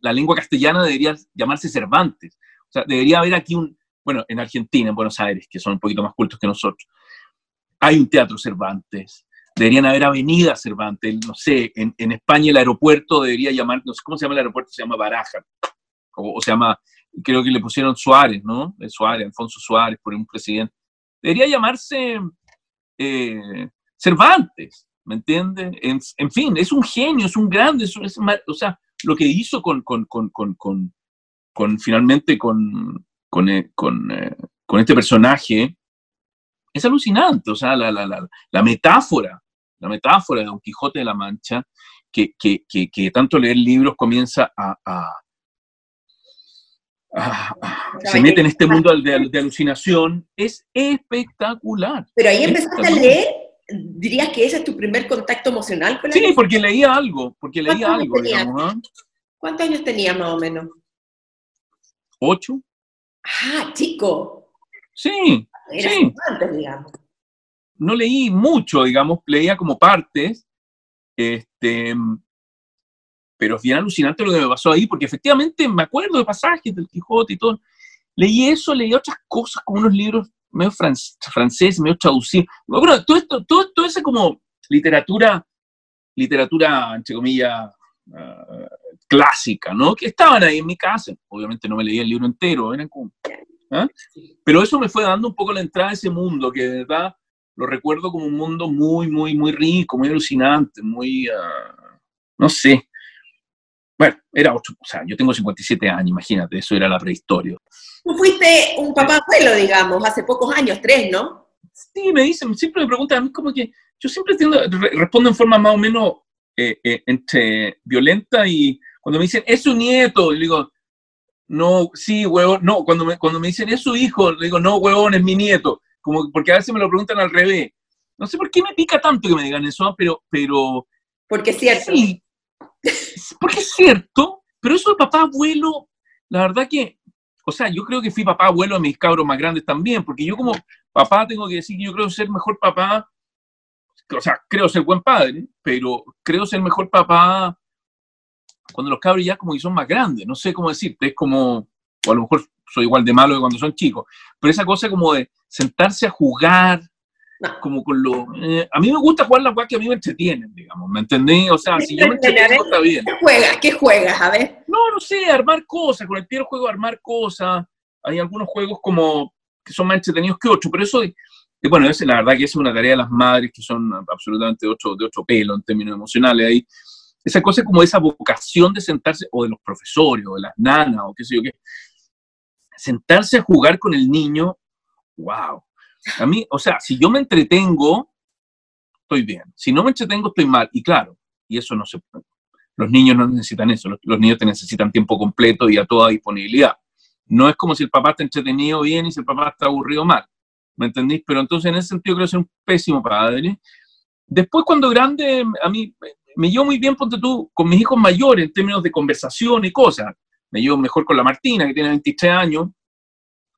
la lengua castellana debería llamarse Cervantes. O sea, debería haber aquí un, bueno, en Argentina, en Buenos Aires, que son un poquito más cultos que nosotros, hay un teatro Cervantes. Deberían haber avenidas Cervantes. No sé, en, España el aeropuerto debería llamar, no sé cómo se llama el aeropuerto, se llama Baraja. O, se llama, creo que le pusieron Suárez, ¿no? Suárez, Alfonso Suárez, por un presidente. Debería llamarse eh, Cervantes. ¿Me entiendes? En, fin, es un genio, es un grande, es, o sea, lo que hizo con, con, con, con finalmente con, eh, eh, con, este personaje es alucinante, o sea, la, la, la, la, metáfora, la metáfora de Don Quijote de la Mancha, que, que, que, tanto leer libros comienza a, a, se mete en este mundo de, de alucinación, es espectacular. Pero ahí empezaste a leer, dirías que ese es tu primer contacto emocional con la Sí, porque leía algo, porque leía ¿Cuántos algo, digamos, ¿ah? ¿Cuántos años tenías más o menos? ¿Ocho? Ah, chico. Sí, Eras Sí. antes, digamos. no leí mucho, digamos, leía como partes, este, pero es bien alucinante lo que me pasó ahí, porque efectivamente me acuerdo de pasajes del Quijote y todo. Leí eso, leí otras cosas, como unos libros medio franc- franceses, medio traducidos. Bueno, todo esto, todo, todo esa como literatura, literatura, entre comillas, ah, clásica, ¿no? Que estaban ahí en mi casa. Obviamente no me leía el libro entero, eran como... ¿ah? Pero eso me fue dando un poco la entrada a ese mundo, que de verdad lo recuerdo como un mundo muy, muy, muy rico, muy alucinante, muy, ah, no sé. Bueno, era otro, o sea, yo tengo 57 años, imagínate, eso era la prehistoria. Tú fuiste un papá abuelo, digamos, hace pocos años, tres, ¿no? Sí, me dicen, siempre me preguntan a mí como que, yo siempre tiendo- re- respondo en forma más o menos eh, eh, entre violenta y cuando me dicen, es su nieto, le digo, no, sí, huevón, no, cuando me, cuando me dicen, es su hijo, le digo, no, huevón, es mi nieto, como porque a veces me lo preguntan al revés. No sé por qué me pica tanto que me digan eso, pero, pero Porque es cierto. Sí, porque es cierto, pero eso de papá abuelo, la verdad que, o sea, yo creo que fui papá abuelo a mis cabros más grandes también, porque yo como papá tengo que decir que yo creo ser mejor papá, o sea, creo ser buen padre, pero creo ser mejor papá cuando los cabros ya como que son más grandes, no sé cómo decirte, es como, o a lo mejor soy igual de malo que cuando son chicos, pero esa cosa como de sentarse a jugar, Como con lo... eh, a mí me gusta jugar las cosas que a mí me entretienen, digamos, ¿me entendés? O sea, ¿Qué si yo me entretengo está bien. ¿Qué juegas? ¿Qué juegas? A ver. No, no sé, armar cosas, con el Piero juego armar cosas, hay algunos juegos como que son más entretenidos que otros, pero eso, de- bueno, es, la verdad que esa es una tarea de las madres que son absolutamente de otro, de otro pelo en términos emocionales ahí. Esa cosa como esa vocación de sentarse, o de los profesores, o de las nanas, o qué sé yo qué, sentarse a jugar con el niño, wow. A mí, o sea, si yo me entretengo, estoy bien. Si no me entretengo, estoy mal. Y claro, y eso no se puede. Los niños no necesitan eso, los, niños te necesitan tiempo completo y a toda disponibilidad. No es como si el papá está entretenido bien y si el papá está aburrido mal. ¿Me entendís? Pero entonces en ese sentido creo ser un pésimo padre. Después cuando grande, a mí me- me llevo muy bien, ponte tú, con mis hijos mayores en términos de conversación y cosas. Me llevo mejor con la Martina, que tiene 23 años,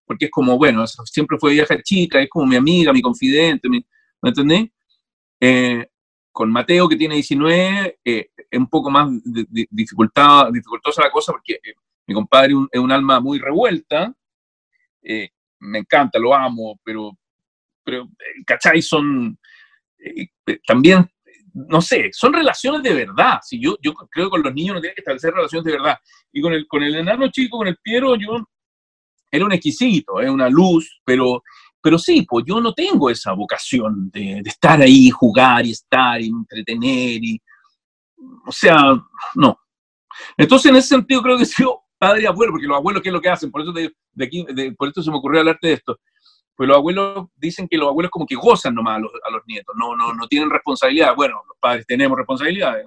porque es como, bueno, siempre fue vieja chica, es como mi amiga, mi confidente, mi- ¿me entendés? Eh, con Mateo, que tiene 19, eh, es un poco más dificultosa la cosa, porque eh, mi compadre un- es un alma muy revuelta, eh, me encanta, lo amo, pero, pero eh, ¿cachai? Son eh, también, no sé, son relaciones de verdad. Si yo, yo creo que con los niños no tienen que establecer relaciones de verdad. Y con el, con el enano chico, con el Piero, yo era un exquisito, es una luz, pero, pero sí, pues yo no tengo esa vocación de, de estar ahí, jugar y estar y entretener y, o sea, no. Entonces, en ese sentido, creo que he padre y abuelo, porque los abuelos, ¿qué es lo que hacen? Por eso, te- de aquí, de- por esto se me ocurrió hablarte de esto. Pues los abuelos dicen que los abuelos como que gozan nomás a los, a los nietos, no, no, no tienen responsabilidad. Bueno, los padres tenemos responsabilidades,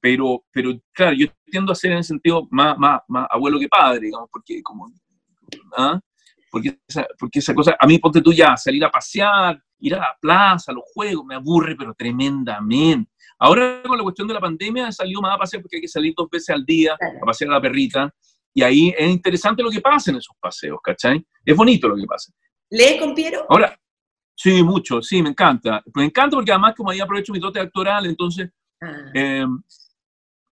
pero, pero claro, yo tiendo a ser en ese sentido más, más, más abuelo que padre, digamos, porque como, ¿ah? porque, esa, porque esa cosa, a mí ponte tú ya, salir a pasear, ir a la plaza, a los juegos, me aburre, pero tremendamente. Ahora con la cuestión de la pandemia he salido más a pasear porque hay que salir dos veces al día a pasear a la perrita, y ahí es interesante lo que pasa en esos paseos, ¿cachai? Es bonito lo que pasa. ¿Lees con Piero? Ahora, sí, mucho, sí, me encanta. Me encanta porque además como ahí aprovecho mi dote actoral, entonces Ah, eh,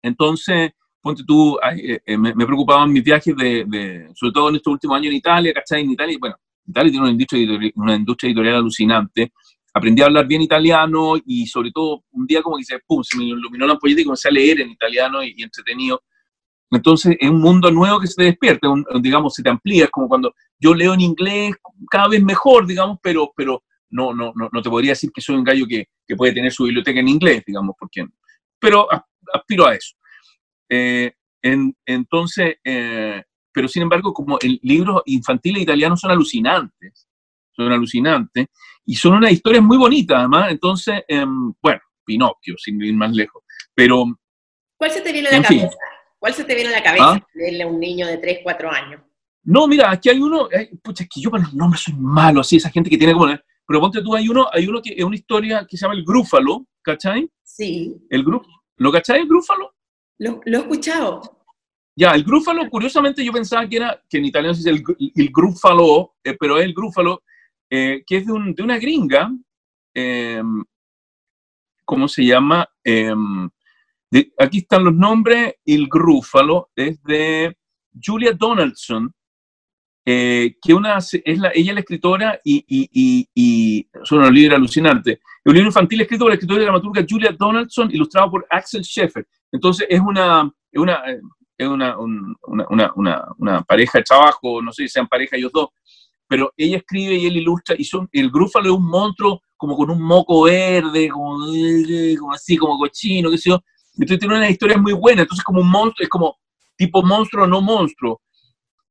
entonces, ponte tú, eh, eh, me, preocupaban mis viajes, de, de- sobre todo en estos últimos años en Italia, ¿cachai? En Italia, bueno, Italia tiene una industria, editorial, una industria editorial alucinante. Aprendí a hablar bien italiano y sobre todo un día como que se, pum, se me iluminó la ampolleta y comencé a leer en italiano y, y entretenido. Entonces es un mundo nuevo que se te despierta, un- digamos, se te amplía, es como cuando yo leo en inglés cada vez mejor, digamos, pero, pero no, no, no, no te podría decir que soy un gallo que, que puede tener su biblioteca en inglés, digamos, porque, pero aspiro a eso. Eh, en- entonces, eh, pero sin embargo, como el libros infantiles italianos son alucinantes, son alucinantes, y son unas historias muy bonitas, además, entonces, em, bueno, Pinocchio, sin ir más lejos, pero ¿Cuál se te viene a la En fin. cabeza? ¿Cuál se te viene a la cabeza? ¿Ah? Leerle a un niño de 3, 4 años. No, mira, aquí hay uno, pucha, es que yo para los nombres soy malo, así, esa gente que tiene como, pero ponte tú, hay uno, hay uno que es una historia que se llama El Grúfalo, ¿cachai? Sí. El Grúfalo. ¿Lo cachai, el Grúfalo? Lo, he escuchado. Ya, el grúfalo, curiosamente yo pensaba que era, que en italiano se dice el, el grúfalo, eh, pero es el grúfalo, eh, que es de, un, de una gringa, eh, ¿cómo se llama? Em, aquí están los nombres, el grúfalo es de Julia Donaldson, eh, que una, es la, ella es la escritora y, y, y, y son unos libros alucinantes. Es un libro infantil escrito por la escritora y dramaturga Julia Donaldson, ilustrado por Axel Sheffer. Entonces es una, es una, es una, un, una, una, pareja de trabajo, no sé si sean pareja ellos dos, pero ella escribe y él ilustra, y son, el grúfalo es un monstruo como con un moco verde, como, como así, como cochino, qué sé yo. Entonces tiene una historia muy buena, entonces como un monstruo, es como tipo monstruo, no monstruo.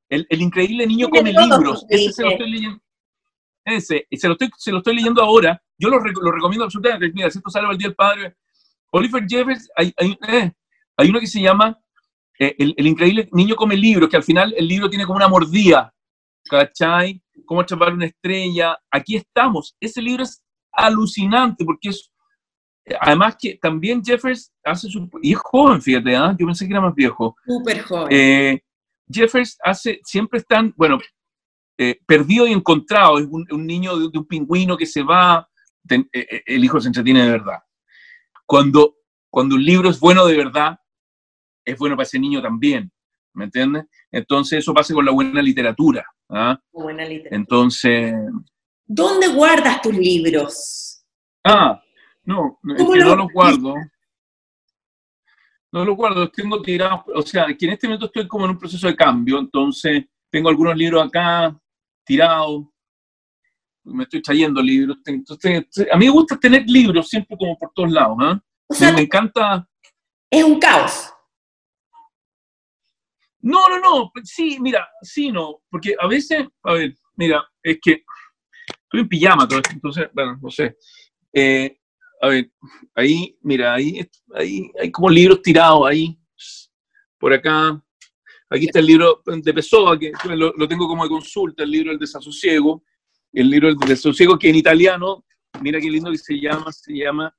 El, el increíble niño come libros, ese se lo estoy leyendo. Ese, se lo estoy, se lo estoy leyendo ahora, yo lo, lo recomiendo absolutamente, mira, si esto sale al Día del Padre, Oliver Jeffers, hay, hay, eh, hay uno que se llama eh, el, el, increíble niño come libros, que al final el libro tiene como una mordida, ¿cachai? Cómo atrapar una estrella. Aquí estamos. Ese libro es alucinante porque es, además que también Jeffers hace su, y es joven, fíjate, ¿eh? yo pensé que era más viejo. Súper joven. Eh, Jeffers hace, siempre están, bueno, eh, perdido y encontrado, es un, un niño de, de, un pingüino que se va, ten, eh, el hijo se entretiene de verdad. Cuando, cuando un libro es bueno de verdad, es bueno para ese niño también, ¿me entiendes? Entonces eso pasa con la buena literatura. ¿ah? Buena literatura. Entonces... ¿Dónde guardas tus libros? Ah, no, es que no los guardo. No los guardo, los tengo tirados, o sea, que en este momento estoy como en un proceso de cambio, entonces tengo algunos libros acá tirados, me estoy trayendo libros, entonces, a mí me gusta tener libros siempre como por todos lados, ¿eh? O sea, me, me encanta... Es un caos. No, no, no, sí, mira, sí, no, porque a veces, a ver, mira, es que estoy en pijama todo esto, entonces, bueno, no sé. Eh, a ver, ahí, mira, ahí, ahí hay como libros tirados ahí, por acá. Aquí está el libro de Pessoa, que lo, lo tengo como de consulta, el libro del desasosiego, el libro del desasosiego, que en italiano, mira qué lindo que se llama, se llama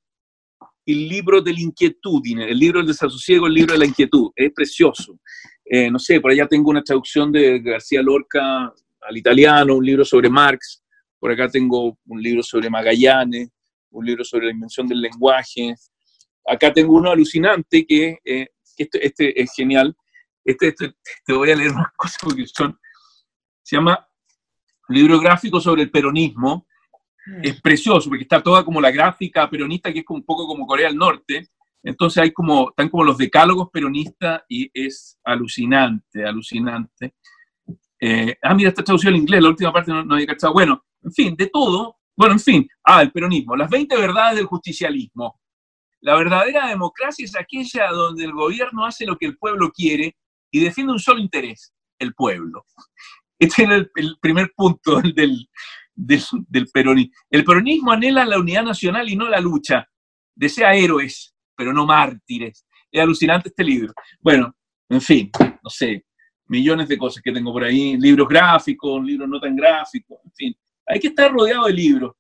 el libro de la inquietudine, el libro del desasosiego, el libro de la inquietud, es precioso. Eh, no sé, por allá tengo una traducción de García Lorca al italiano, un libro sobre Marx, por acá tengo un libro sobre Magallanes, un libro sobre la invención del lenguaje, acá tengo uno alucinante que eh, este, este, es genial, este, este, te voy a leer unas cosas porque son, se llama libro gráfico sobre el peronismo, es precioso porque está toda como la gráfica peronista que es un poco como Corea del Norte, entonces hay como, están como los decálogos peronistas y es alucinante, alucinante. Eh, ah, mira, está traducido al inglés, la última parte no, no había cachado. Bueno, en fin, de todo. Bueno, en fin, ah, el peronismo, las 20 verdades del justicialismo. La verdadera democracia es aquella donde el gobierno hace lo que el pueblo quiere y defiende un solo interés, el pueblo. Este es el, primer punto del, del, peronismo. El peronismo anhela la unidad nacional y no la lucha. Desea héroes, pero no mártires. Es alucinante este libro. Bueno, en fin, no sé, millones de cosas que tengo por ahí, libros gráficos, libros no tan gráficos, en fin. Hay que estar rodeado de libros.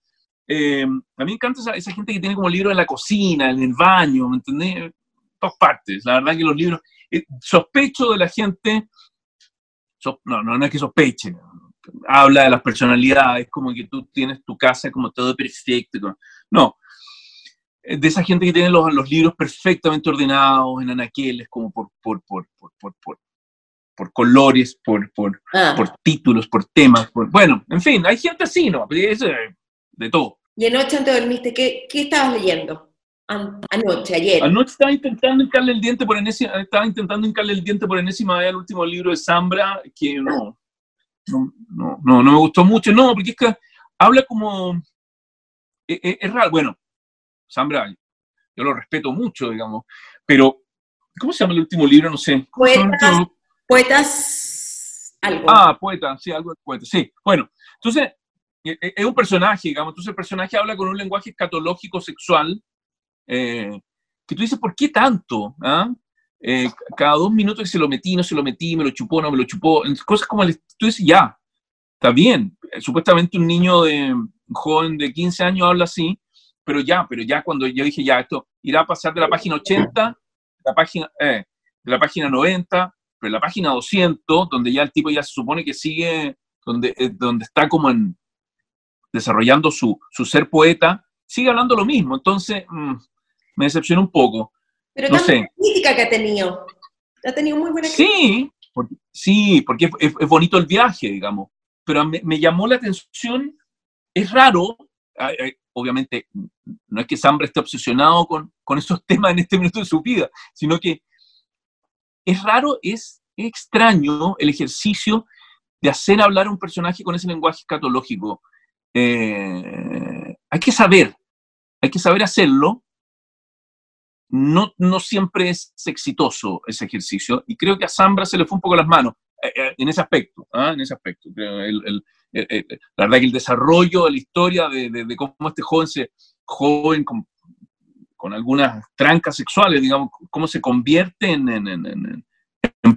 Eh, a mí me encanta esa, gente que tiene como libros en la cocina, en el baño, ¿me entendés? En partes. La verdad que los libros... Eh, sospecho de la gente... So, no, no, no es que sospeche. Habla de las personalidades, como que tú tienes tu casa como todo perfecto. No, de esa gente que tiene los, los, libros perfectamente ordenados en anaqueles, como por, por, por, por, por, por, por colores, por, por, ah. por títulos, por temas. Por, bueno, en fin, hay gente así, ¿no? Es de todo. ¿Y anoche antes dormiste, qué, qué estabas leyendo? Anoche, ayer. Anoche estaba intentando hincarle el diente por enésima, estaba intentando hincarle el diente por enésima vez al último libro de Zambra, que no, no, no, no, no me gustó mucho, no, porque es que habla como, es, es, es raro, bueno, Zambra, yo lo respeto mucho, digamos, pero ¿cómo se llama el último libro? No sé. Poetas, poetas, algo. Ah, poeta, sí, algo de poeta, sí. Bueno, entonces, es un personaje, digamos, entonces el personaje habla con un lenguaje escatológico sexual, eh, que tú dices, ¿por qué tanto? ¿Ah? eh, cada dos minutos que se lo metí, no se lo metí, me lo chupó, no me lo chupó, cosas como el, tú dices, ya, está bien, supuestamente un niño de joven de 15 años habla así, pero ya, pero ya cuando yo dije, ya, esto irá a pasar de la página 80, la página, eh, de la página 90, pero la página 200, donde ya el tipo ya se supone que sigue, donde, eh, donde está como desarrollando su, su ser poeta, sigue hablando lo mismo. Entonces, mm, me decepcionó un poco. Pero no sé. la crítica que ha tenido. Ha tenido muy buena crítica. Sí, porque, sí, porque es, es- es bonito el viaje, digamos. Pero me, me llamó la atención, es raro, ay, ay, obviamente, no es que Sambra esté obsesionado con, con esos temas en este minuto de su vida, sino que es raro, es extraño el ejercicio de hacer hablar a un personaje con ese lenguaje escatológico. Eh, hay que saber, hay que saber hacerlo. No, no siempre es exitoso ese ejercicio y creo que a Zambra se le fue un poco las manos eh, eh, en ese aspecto. ¿ah? En ese aspecto. El- el- el- el- la verdad que el desarrollo de la historia de, de- de cómo este joven, se, joven con, con algunas trancas sexuales, digamos, cómo se convierte en, en- en- en-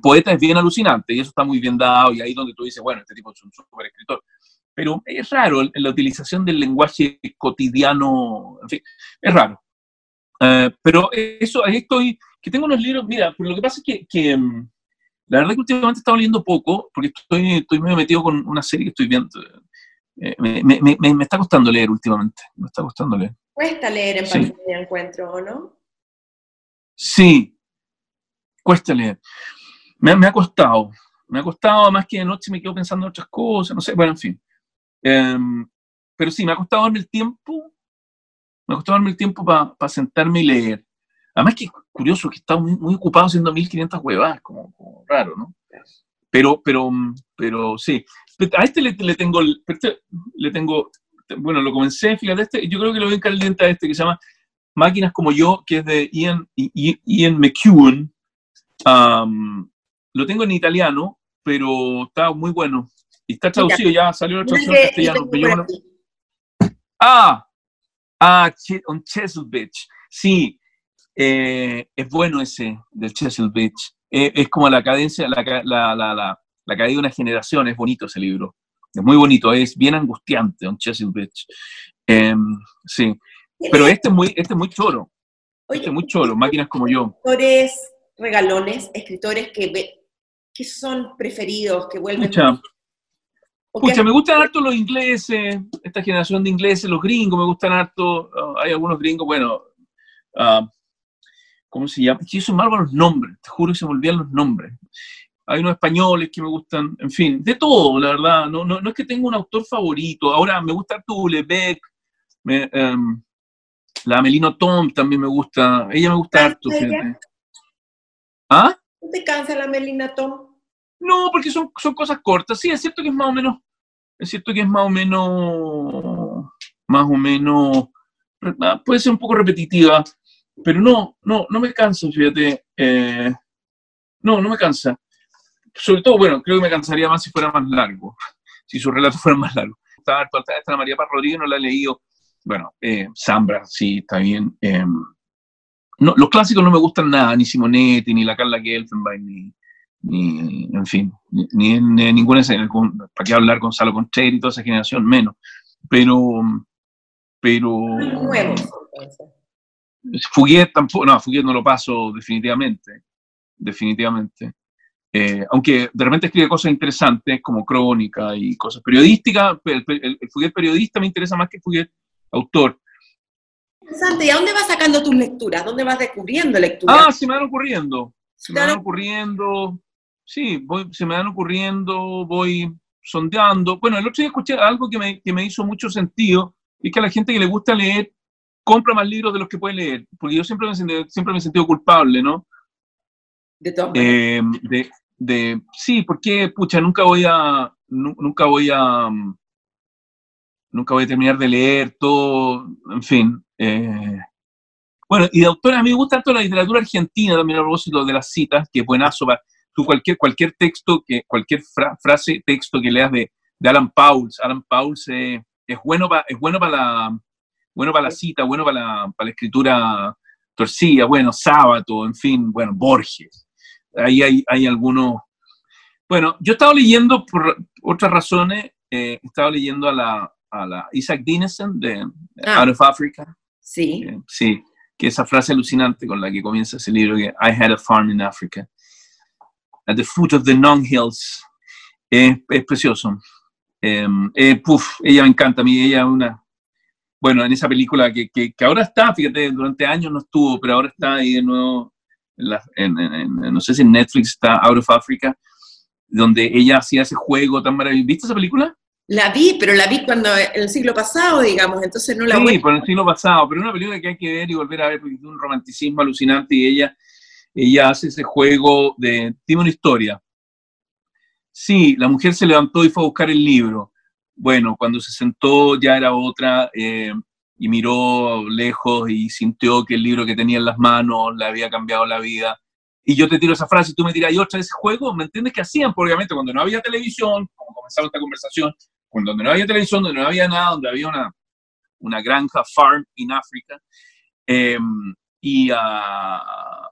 poeta es bien alucinante y eso está muy bien dado y ahí donde tú dices, bueno, este tipo es un súper escritor. Pero es raro la utilización del lenguaje cotidiano, en fin, es raro. Eh, pero eso, ahí estoy, que tengo unos libros, mira, pero lo que pasa es que, que, mm, la verdad que últimamente he estado leyendo poco, porque estoy, estoy medio metido con una serie que estoy viendo. Eh, me, me- me- me está costando leer últimamente, me está costando leer. Cuesta leer en Sí. pandemia, encuentro, ¿o no? Sí, cuesta leer. Me, me ha costado, me ha costado, más que de noche me quedo pensando en otras cosas, no sé, bueno, en fin. Em, pero sí, me ha costado darme el tiempo, me costado darme el tiempo para sentarme y leer. Además que es curioso que he estado muy, muy ocupado haciendo 1500 huevadas, como, como raro, ¿no? Pero, pero, mm, pero sí. A este le, le tengo, este le tengo, bueno, lo comencé, fíjate, este, yo creo que lo voy a a este que se llama Máquinas como yo, que es de Ian, Ian McEwan. Am, lo tengo en italiano, pero está muy bueno. Y está traducido, ya salió la traducción en castellano. Ah, ah, on Chesil Beach. Sí, eh, es bueno ese del Chesil Beach. Eh, es como la cadencia, la, la, la, la, caída de una generación. Es bonito ese libro. Es muy bonito, es bien angustiante, on Chesil Beach. Em, sí, pero este es muy, este es muy choro. Oye, Este es muy choro, máquinas como yo. escritores regalones, escritores que, ve- que son preferidos, que vuelven... Que Pucha, me gustan harto los ingleses, esta generación de ingleses, los gringos me gustan harto. ah, hay algunos gringos, bueno, ah, ¿cómo se llama? Es que yo soy malo para los nombres, te juro que se me olvidan los nombres. Hay unos españoles que me gustan, en fin, de todo, la verdad. No, no, no es que tenga un autor favorito. Ahora me gusta harto Beck, me, em, la Melino Tom también me gusta. Ella me gusta harto. ¿Ah? ¿No te cansa la Melina Tom? No, porque son, son cosas cortas. Sí, es cierto que es más o menos, es cierto que es más o menos, más o menos, ah, puede ser un poco repetitiva, pero no, no, no me cansa, fíjate. eh, no, no me cansa. Sobre todo, bueno, creo que me cansaría más si fuera más largo, si sus relatos fueran más largos. Está harto, está esta María Paz Rodríguez, no la he leído. Bueno, eh, Zambra, sí, está bien. eh, no, los clásicos no me gustan nada, ni Simonetti, ni la Carla Gelfenbein, ni, ni, en fin, ni, en, ni en ninguna escena, con- ¿para qué hablar Gonzalo Concheri y toda esa generación? Menos. Pero, pero... Nuevos. Fuguet tampoco, no, Fuguet no lo paso definitivamente, definitivamente. Eh, aunque de repente escribe cosas interesantes como crónica y cosas periodísticas, el, el, el Fuguet periodista me interesa más que el Fuguet autor. Interesante. ¿Y a dónde vas sacando tus lecturas? ¿Dónde vas descubriendo lecturas? Ah, se me van ocurriendo, se me van ocurriendo, sí, voy, se me van ocurriendo, voy sondeando. Bueno, el otro día escuché algo que me, que me hizo mucho sentido, es que a la gente que le gusta leer compra más libros de los que puede leer, porque yo siempre me, siempre me he sentido culpable, ¿no? De maneras. Eh, de, de, sí, porque, pucha, nunca voy a, nu- nunca voy a, nunca voy a terminar de leer todo, en fin. eh. Bueno, y de autores, a mí me gusta tanto la literatura argentina también a propósito de las citas, que es buenazo para tú cualquier, cualquier texto, que, cualquier fra- frase, texto que leas de, de Alan Pauls, Alan Pauls eh, es bueno para es bueno para la bueno para la cita, bueno para la, para la escritura Torcilla, bueno, Sábato, en fin, bueno, Borges. Ahí hay, hay algunos... Bueno, yo he estado leyendo por otras razones, eh, he estado leyendo a la, a la Isaac Dinesen de Ah. Out of Africa. Sí. Eh, sí, que esa frase alucinante con la que comienza ese libro, que I had a farm in Africa, at the foot of the non hills, es, es precioso. Eh, puf, ella me encanta a mí, ella es una, bueno, en esa película que, que, que ahora está, fíjate, durante años no estuvo, pero ahora está ahí de nuevo, en la- en- no sé si en Netflix está Out of Africa, donde ella hacía ese juego tan maravilloso. ¿Viste esa película? La vi, pero la vi cuando en el siglo pasado, digamos, entonces no la Sí, voy por el siglo pasado, pero es una película que hay que ver y volver a ver porque tiene un romanticismo alucinante y ella, ella hace ese juego de... Tiene una historia. Sí, la mujer se levantó y fue a buscar el libro. Bueno, cuando se sentó ya era otra eh, y miró lejos y sintió que el libro que tenía en las manos le había cambiado la vida. Y yo te tiro esa frase y tú me tiras, ¿y otra ese juego? ¿Me entiendes que hacían? Porque obviamente cuando no había televisión, como comenzaba esta conversación, cuando no había televisión, donde no había nada, donde había una, una granja farm in África. eh, y, ah,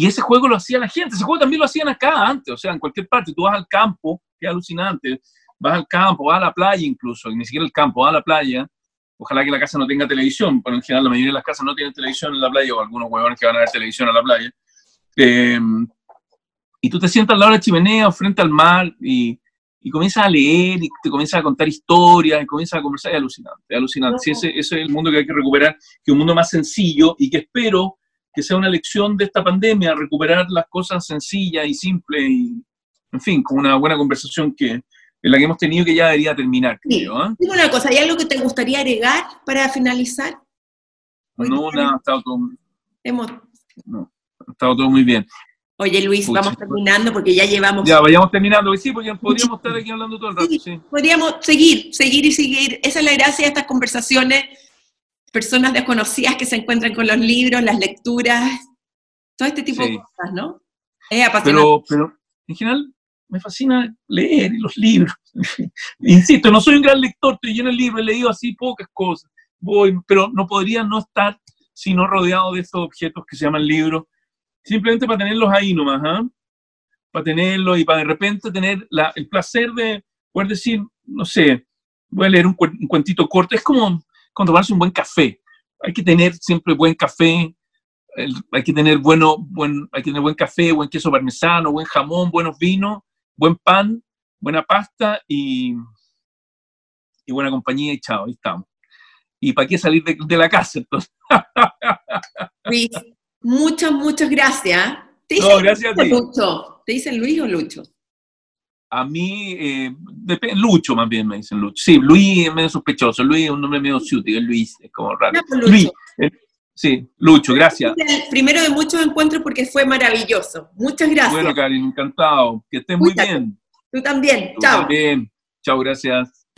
y ese juego lo hacía la gente, ese juego también lo hacían acá antes, o sea, en cualquier parte, tú vas al campo, que es alucinante, vas al campo, vas a la playa incluso, ni siquiera el campo, vas a la playa, ojalá que la casa no tenga televisión, pero en general la mayoría de las casas no tienen televisión en la playa, o algunos huevones que van a ver televisión a la playa. Eh, y tú te sientas al lado de la chimenea o frente al mar y, y comienzas a leer y te comienzas a contar historias y comienzas a conversar, es alucinante, es alucinante. Sí, ese, ese es el mundo que hay que recuperar, que es un mundo más sencillo y que espero que sea una lección de esta pandemia, recuperar las cosas sencillas y simples y, en fin, con una buena conversación que, en la que hemos tenido que ya debería terminar, Sí. creo. ¿eh? Dime una cosa, ¿hay algo que te gustaría agregar para finalizar? Hoy No, nada, ha estado todo, hemos- ha estado todo muy bien. Oye, Luis, Pucha. vamos terminando porque ya llevamos... Ya, vayamos terminando. Sí, porque podríamos estar aquí hablando todo el rato, sí. Podríamos seguir, seguir y seguir. Esa es la gracia de estas conversaciones. Personas desconocidas que se encuentran con los libros, las lecturas, todo este tipo Sí. de cosas, ¿no? Es apasionante. Pero, pero en general me fascina leer los libros. Insisto, no soy un gran lector, estoy lleno de libros, he leído así pocas cosas. Voy, pero no podría no estar sino rodeado de estos objetos que se llaman libros, simplemente para tenerlos ahí nomás, ¿ah? Para tenerlos y para de repente tener la- el placer de poder decir, no sé, voy a leer un, un cuentito corto. Es como, como tomarse un buen café. Hay que tener siempre buen café, el- hay que tener bueno, buen, hay que tener buen café, buen queso parmesano, buen jamón, buenos vinos, buen pan, buena pasta y, y buena compañía y chao, ahí estamos. ¿Y para qué salir de, de la casa entonces? Luis, muchas, muchas gracias. ¿Te No, dicen gracias a ti. Lucho? ¿Te dicen Luis o Lucho? A mí, eh, Lucho más bien me dicen Lucho. Sí, Luis es medio sospechoso, Luis es un nombre medio ciútico, es Luis, es como raro. Lucho. Luis, eh, sí, Lucho, gracias. El primero de muchos encuentros porque fue maravilloso. Muchas gracias. Bueno, Karin, encantado. Que estés muy Cuídate. bien. Tú también. Tú Chao. también. Chao, gracias.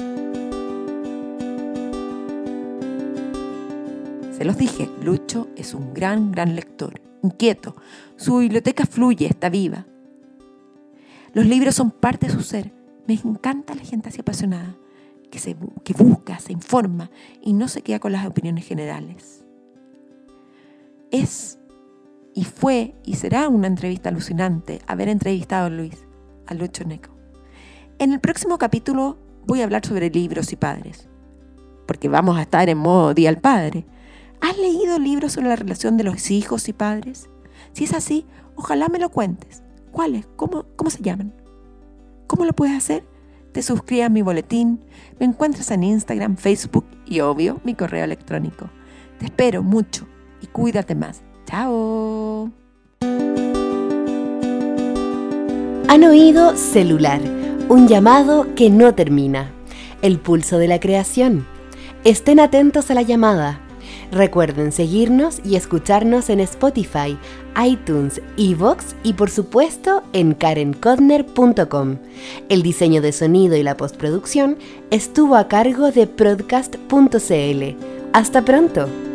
Se los dije, Lucho es un gran, gran lector, inquieto. Su biblioteca fluye, está viva. Los libros son parte de su ser. Me encanta la gente así apasionada, que, se, que busca, se informa y no se queda con las opiniones generales. Es y fue y será una entrevista alucinante haber entrevistado a Luis, a Lucho Neco. En el próximo capítulo voy a hablar sobre libros y padres, porque vamos a estar en modo Día al Padre. ¿Has leído libros sobre la relación de los hijos y padres? Si es así, ojalá me lo cuentes. ¿Cuáles? ¿Cómo, cómo se llaman? ¿Cómo lo puedes hacer? Te suscribes a mi boletín, me encuentras en Instagram, Facebook y obvio mi correo electrónico. Te espero mucho y cuídate más. Chao. Han oído celular, un llamado que no termina, el pulso de la creación. Estén atentos a la llamada. Recuerden seguirnos y escucharnos en Spotify, iTunes, Evox y por supuesto en karencodner.com. El diseño de sonido y la postproducción estuvo a cargo de Podcast.cl. Hasta pronto.